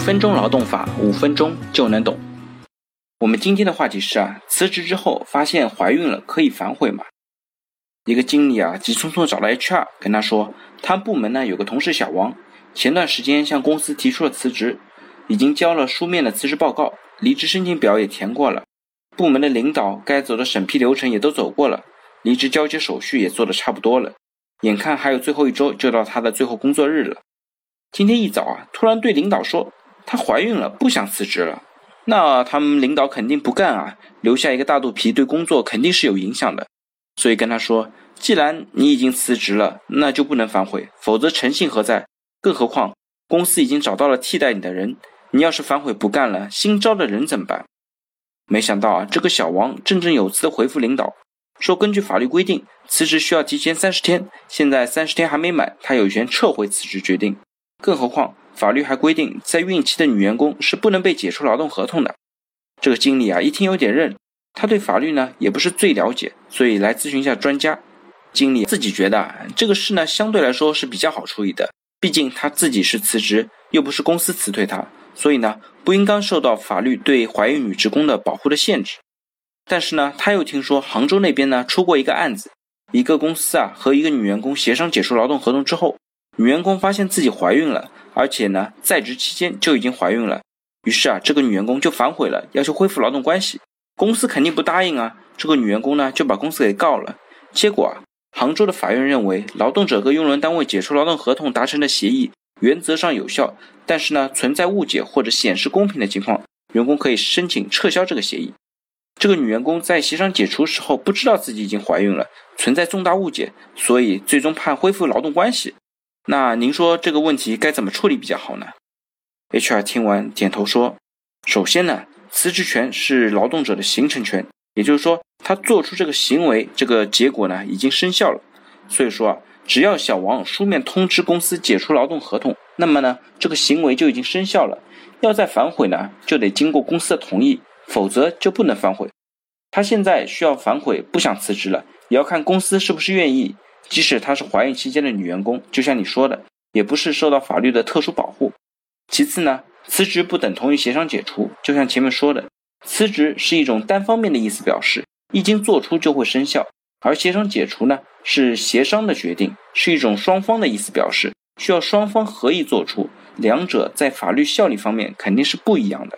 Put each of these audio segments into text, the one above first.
分钟劳动法，五分钟就能懂。我们今天的话题是啊，辞职之后发现怀孕了，可以反悔吗？一个经理啊，急匆匆找到 HR，跟他说，他部门呢有个同事小王，前段时间向公司提出了辞职，已经交了书面的辞职报告，离职申请表也填过了，部门的领导该走的审批流程也都走过了，离职交接手续也做的差不多了，眼看还有最后一周就到他的最后工作日了。今天一早啊，突然对领导说她怀孕了，不想辞职了。那他们领导肯定不干啊，留下一个大肚皮对工作肯定是有影响的。所以跟他说，既然你已经辞职了，那就不能反悔，否则诚信何在？更何况公司已经找到了替代你的人，你要是反悔不干了，新招的人怎么办？没想到啊，这个小王振振有词的回复领导说，根据法律规定，辞职需要提前三十天，现在三十天还没满，他有权撤回辞职决定。更何况，法律还规定，在孕期的女员工是不能被解除劳动合同的。这个经理啊，一听有点认，他对法律呢也不是最了解，所以来咨询一下专家。经理自己觉得这个事呢相对来说是比较好处理的，毕竟他自己是辞职，又不是公司辞退他，所以呢不应当受到法律对怀孕女职工的保护的限制。但是呢，他又听说杭州那边呢出过一个案子，一个公司啊和一个女员工协商解除劳动合同之后。女员工发现自己怀孕了，而且呢，在职期间就已经怀孕了。于是啊，这个女员工就反悔了，要求恢复劳动关系。公司肯定不答应啊，这个女员工呢就把公司给告了。结果啊，杭州的法院认为，劳动者和用人单位解除劳动合同达成的协议原则上有效，但是呢，存在误解或者显示公平的情况，员工可以申请撤销这个协议。这个女员工在协商解除时候不知道自己已经怀孕了，存在重大误解，所以最终判恢复劳动关系。那您说这个问题该怎么处理比较好呢？HR 听完点头说：“首先呢，辞职权是劳动者的形成权，也就是说，他做出这个行为，这个结果呢已经生效了。所以说啊，只要小王书面通知公司解除劳动合同，那么呢，这个行为就已经生效了。要再反悔呢，就得经过公司的同意，否则就不能反悔。他现在需要反悔，不想辞职了，也要看公司是不是愿意。”即使她是怀孕期间的女员工，就像你说的，也不是受到法律的特殊保护。其次呢，辞职不等同于协商解除，就像前面说的，辞职是一种单方面的意思表示，一经做出就会生效；而协商解除呢，是协商的决定，是一种双方的意思表示，需要双方合意做出，两者在法律效力方面肯定是不一样的。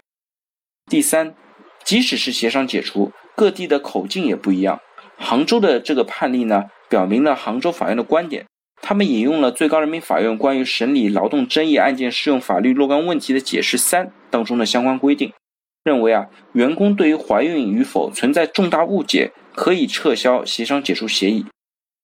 第三，即使是协商解除，各地的口径也不一样。杭州的这个判例呢？表明了杭州法院的观点，他们引用了最高人民法院关于审理劳动争议案件适用法律若干问题的解释三当中的相关规定，认为啊，员工对于怀孕与否存在重大误解，可以撤销协商解除协议。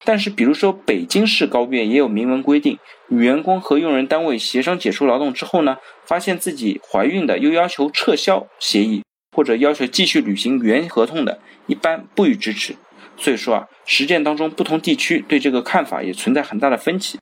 但是，比如说北京市高院也有明文规定，女员工和用人单位协商解除劳动之后呢，发现自己怀孕的，又要求撤销协议或者要求继续履行原合同的，一般不予支持。所以说啊，实践当中不同地区对这个看法也存在很大的分歧。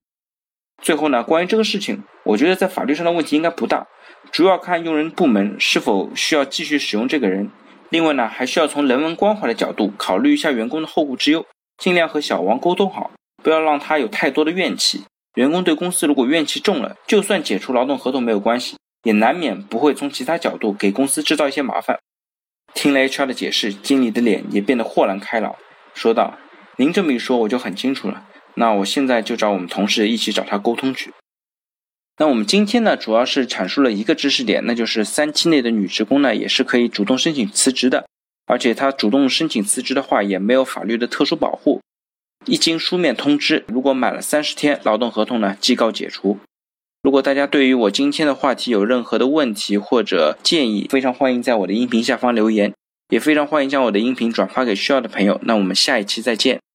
最后呢，关于这个事情，我觉得在法律上的问题应该不大，主要看用人部门是否需要继续使用这个人。另外呢，还需要从人文关怀的角度考虑一下员工的后顾之忧，尽量和小王沟通好，不要让他有太多的怨气。员工对公司如果怨气重了，就算解除劳动合同没有关系，也难免不会从其他角度给公司制造一些麻烦。听了 HR 的解释，经理的脸也变得豁然开朗。说道：“您这么一说，我就很清楚了。那我现在就找我们同事一起找他沟通去。那我们今天呢，主要是阐述了一个知识点，那就是三期内的女职工呢，也是可以主动申请辞职的，而且她主动申请辞职的话，也没有法律的特殊保护。一经书面通知，如果满了三十天，劳动合同呢即告解除。如果大家对于我今天的话题有任何的问题或者建议，非常欢迎在我的音频下方留言。”也非常欢迎将我的音频转发给需要的朋友。那我们下一期再见。